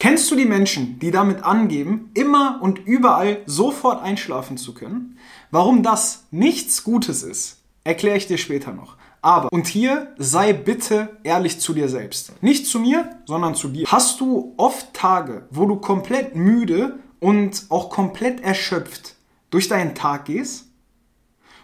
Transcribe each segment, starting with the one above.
Kennst du die Menschen, die damit angeben, immer und überall sofort einschlafen zu können? Warum das nichts Gutes ist, erkläre ich dir später noch. Aber, und hier sei bitte ehrlich zu dir selbst. Nicht zu mir, sondern zu dir. Hast du oft Tage, wo du komplett müde und auch komplett erschöpft durch deinen Tag gehst?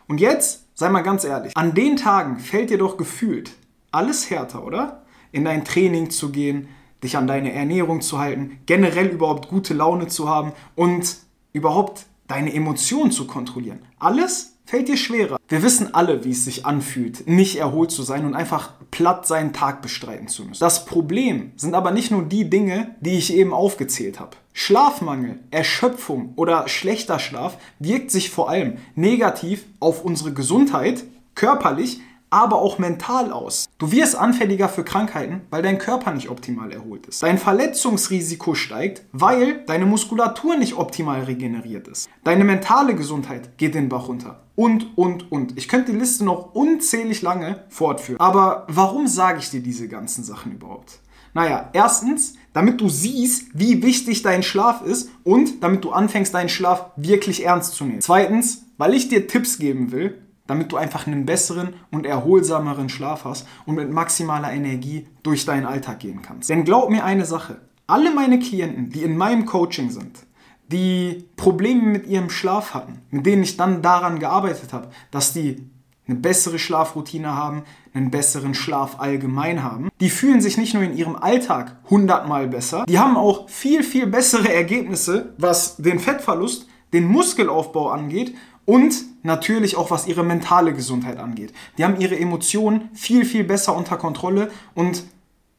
Und jetzt, sei mal ganz ehrlich, an den Tagen fällt dir doch gefühlt alles härter, oder? In dein Training zu gehen, dich an deine Ernährung zu halten, generell überhaupt gute Laune zu haben und überhaupt deine Emotionen zu kontrollieren. Alles fällt dir schwerer. Wir wissen alle, wie es sich anfühlt, nicht erholt zu sein und einfach platt seinen Tag bestreiten zu müssen. Das Problem sind aber nicht nur die Dinge, die ich eben aufgezählt habe. Schlafmangel, Erschöpfung oder schlechter Schlaf wirkt sich vor allem negativ auf unsere Gesundheit, körperlich, aber auch mental aus. Du wirst anfälliger für Krankheiten, weil dein Körper nicht optimal erholt ist. Dein Verletzungsrisiko steigt, weil deine Muskulatur nicht optimal regeneriert ist. Deine mentale Gesundheit geht den Bach runter. Und, und, und. Ich könnte die Liste noch unzählig lange fortführen. Aber warum sage ich dir diese ganzen Sachen überhaupt? Naja, erstens, damit du siehst, wie wichtig dein Schlaf ist und damit du anfängst, deinen Schlaf wirklich ernst zu nehmen. Zweitens, weil ich dir Tipps geben will, damit du einfach einen besseren und erholsameren Schlaf hast und mit maximaler Energie durch deinen Alltag gehen kannst. Denn glaub mir eine Sache, alle meine Klienten, die in meinem Coaching sind, die Probleme mit ihrem Schlaf hatten, mit denen ich dann daran gearbeitet habe, dass die eine bessere Schlafroutine haben, einen besseren Schlaf allgemein haben. Die fühlen sich nicht nur in ihrem Alltag hundertmal besser, die haben auch viel, viel bessere Ergebnisse, was den Fettverlust, den Muskelaufbau angeht und natürlich auch was ihre mentale Gesundheit angeht. Die haben ihre Emotionen viel, viel besser unter Kontrolle und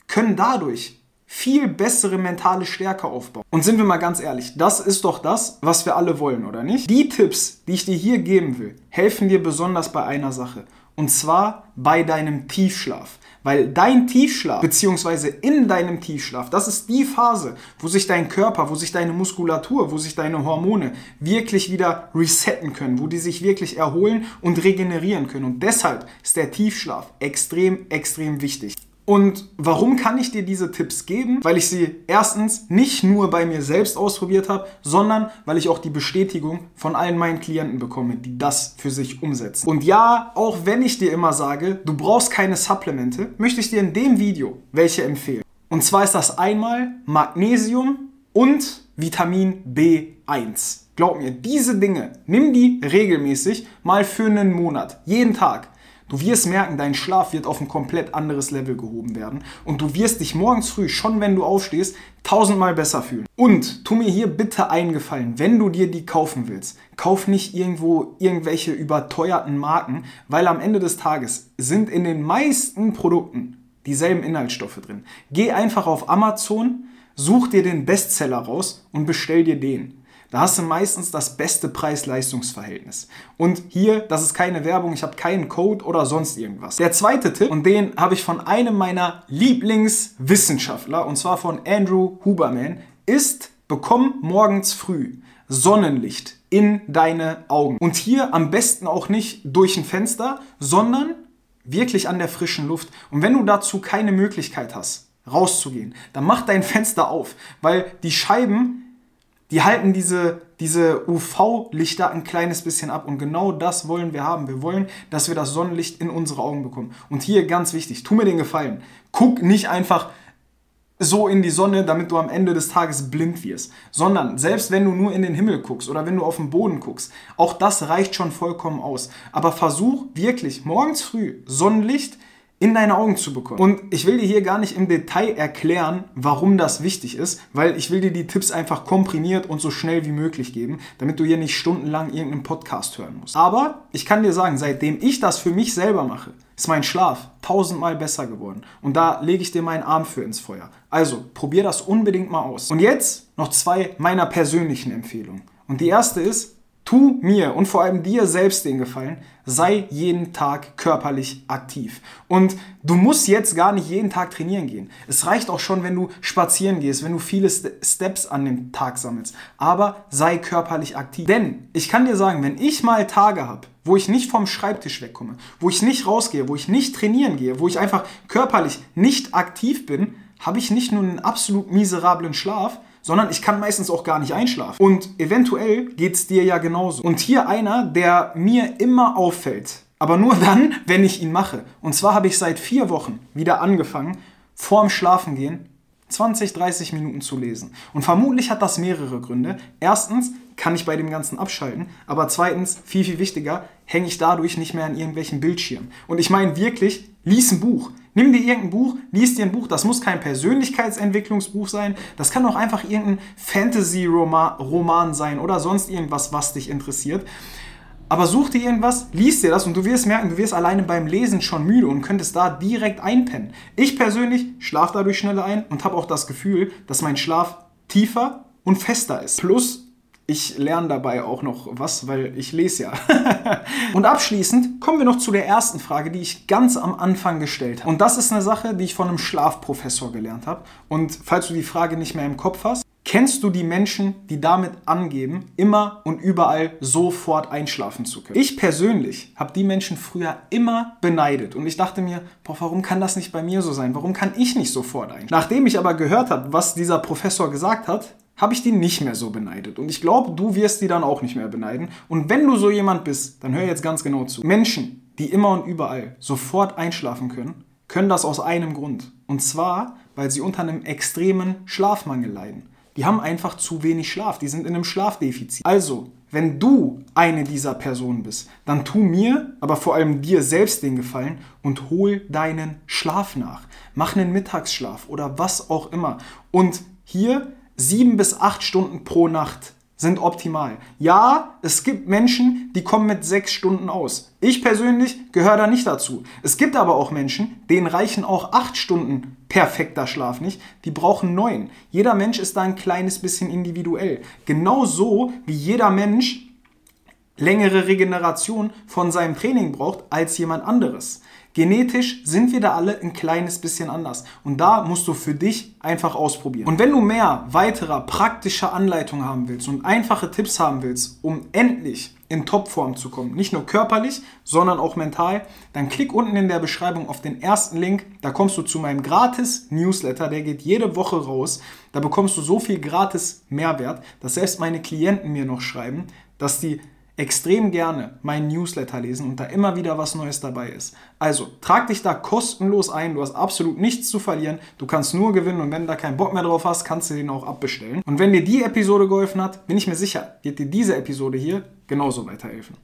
können dadurch viel bessere mentale Stärke aufbauen. Und sind wir mal ganz ehrlich, das ist doch das, was wir alle wollen, oder nicht? Die Tipps, die ich dir hier geben will, helfen dir besonders bei einer Sache. Und zwar bei deinem Tiefschlaf. Weil dein Tiefschlaf, beziehungsweise in deinem Tiefschlaf, das ist die Phase, wo sich dein Körper, wo sich deine Muskulatur, wo sich deine Hormone wirklich wieder resetten können, wo die sich wirklich erholen und regenerieren können. Und deshalb ist der Tiefschlaf extrem, extrem wichtig. Und warum kann ich dir diese Tipps geben? Weil ich sie erstens nicht nur bei mir selbst ausprobiert habe, sondern weil ich auch die Bestätigung von allen meinen Klienten bekomme, die das für sich umsetzen. Und ja, auch wenn ich dir immer sage, du brauchst keine Supplemente, möchte ich dir in dem Video welche empfehlen. Und zwar ist das einmal Magnesium und Vitamin B1. Glaub mir, diese Dinge, nimm die regelmäßig mal für einen Monat, jeden Tag. Du wirst merken, dein Schlaf wird auf ein komplett anderes Level gehoben werden und du wirst dich morgens früh, schon wenn du aufstehst, tausendmal besser fühlen. Und tu mir hier bitte eingefallen, wenn du dir die kaufen willst, kauf nicht irgendwo irgendwelche überteuerten Marken, weil am Ende des Tages sind in den meisten Produkten dieselben Inhaltsstoffe drin. Geh einfach auf Amazon, such dir den Bestseller raus und bestell dir den. Da hast du meistens das beste Preis-Leistungs-Verhältnis. Und hier, das ist keine Werbung, ich habe keinen Code oder sonst irgendwas. Der zweite Tipp, und den habe ich von einem meiner Lieblingswissenschaftler, und zwar von Andrew Huberman, ist, bekomm morgens früh Sonnenlicht in deine Augen. Und hier am besten auch nicht durch ein Fenster, sondern wirklich an der frischen Luft. Und wenn du dazu keine Möglichkeit hast, rauszugehen, dann mach dein Fenster auf, weil die Scheiben die halten diese, diese UV-Lichter ein kleines bisschen ab und genau das wollen wir haben. Wir wollen, dass wir das Sonnenlicht in unsere Augen bekommen. Und hier ganz wichtig, tu mir den Gefallen. Guck nicht einfach so in die Sonne, damit du am Ende des Tages blind wirst, sondern selbst wenn du nur in den Himmel guckst oder wenn du auf den Boden guckst, auch das reicht schon vollkommen aus. Aber versuch wirklich morgens früh Sonnenlicht in deine Augen zu bekommen. Und ich will dir hier gar nicht im Detail erklären, warum das wichtig ist, weil ich will dir die Tipps einfach komprimiert und so schnell wie möglich geben, damit du hier nicht stundenlang irgendeinen Podcast hören musst. Aber ich kann dir sagen, seitdem ich das für mich selber mache, ist mein Schlaf tausendmal besser geworden. Und da lege ich dir meinen Arm für ins Feuer. Also probier das unbedingt mal aus. Und jetzt noch zwei meiner persönlichen Empfehlungen. Und die erste ist, Tu mir und vor allem dir selbst den Gefallen, sei jeden Tag körperlich aktiv. Und du musst jetzt gar nicht jeden Tag trainieren gehen. Es reicht auch schon, wenn du spazieren gehst, wenn du viele Steps an dem Tag sammelst. Aber sei körperlich aktiv. Denn ich kann dir sagen, wenn ich mal Tage habe, wo ich nicht vom Schreibtisch wegkomme, wo ich nicht rausgehe, wo ich nicht trainieren gehe, wo ich einfach körperlich nicht aktiv bin, habe ich nicht nur einen absolut miserablen Schlaf, sondern ich kann meistens auch gar nicht einschlafen. Und eventuell geht es dir ja genauso. Und hier einer, der mir immer auffällt, aber nur dann, wenn ich ihn mache. Und zwar habe ich seit vier Wochen wieder angefangen, vorm Schlafengehen 20, 30 Minuten zu lesen. Und vermutlich hat das mehrere Gründe. Erstens kann ich bei dem Ganzen abschalten, aber zweitens, viel, viel wichtiger, hänge ich dadurch nicht mehr an irgendwelchen Bildschirmen. Und ich meine wirklich, lies ein Buch. Nimm dir irgendein Buch, lies dir ein Buch. Das muss kein Persönlichkeitsentwicklungsbuch sein. Das kann auch einfach irgendein Fantasy-Roman sein oder sonst irgendwas, was dich interessiert. Aber such dir irgendwas, lies dir das und du wirst merken, du wirst alleine beim Lesen schon müde und könntest da direkt einpennen. Ich persönlich schlafe dadurch schneller ein und habe auch das Gefühl, dass mein Schlaf tiefer und fester ist. Plus, ich lerne dabei auch noch was, weil ich lese ja. und abschließend kommen wir noch zu der ersten Frage, die ich ganz am Anfang gestellt habe. Und das ist eine Sache, die ich von einem Schlafprofessor gelernt habe. Und falls du die Frage nicht mehr im Kopf hast, Kennst du die Menschen, die damit angeben, immer und überall sofort einschlafen zu können? Ich persönlich habe die Menschen früher immer beneidet und ich dachte mir, boah, warum kann das nicht bei mir so sein? Warum kann ich nicht sofort einschlafen? Nachdem ich aber gehört habe, was dieser Professor gesagt hat, habe ich die nicht mehr so beneidet. Und ich glaube, du wirst die dann auch nicht mehr beneiden. Und wenn du so jemand bist, dann hör jetzt ganz genau zu. Menschen, die immer und überall sofort einschlafen können, können das aus einem Grund. Und zwar, weil sie unter einem extremen Schlafmangel leiden. Die haben einfach zu wenig Schlaf, die sind in einem Schlafdefizit. Also, wenn du eine dieser Personen bist, dann tu mir, aber vor allem dir selbst den Gefallen und hol deinen Schlaf nach. Mach einen Mittagsschlaf oder was auch immer. Und hier sieben bis acht Stunden pro Nacht sind optimal. Ja, es gibt Menschen, die kommen mit sechs Stunden aus. Ich persönlich gehöre da nicht dazu. Es gibt aber auch Menschen, denen reichen auch acht Stunden perfekter Schlaf nicht. Die brauchen neun. Jeder Mensch ist da ein kleines bisschen individuell. Genauso wie jeder Mensch längere Regeneration von seinem Training braucht als jemand anderes. Genetisch sind wir da alle ein kleines bisschen anders. Und da musst du für dich einfach ausprobieren. Und wenn du mehr weiterer praktischer Anleitungen haben willst und einfache Tipps haben willst, um endlich in Topform zu kommen, nicht nur körperlich, sondern auch mental, dann klick unten in der Beschreibung auf den ersten Link. Da kommst du zu meinem gratis Newsletter, der geht jede Woche raus. Da bekommst du so viel gratis Mehrwert, dass selbst meine Klienten mir noch schreiben, dass die extrem gerne meinen Newsletter lesen und da immer wieder was Neues dabei ist. Also trag dich da kostenlos ein, du hast absolut nichts zu verlieren, du kannst nur gewinnen und wenn du da keinen Bock mehr drauf hast, kannst du den auch abbestellen. Und wenn dir die Episode geholfen hat, bin ich mir sicher, wird dir diese Episode hier genauso weiterhelfen.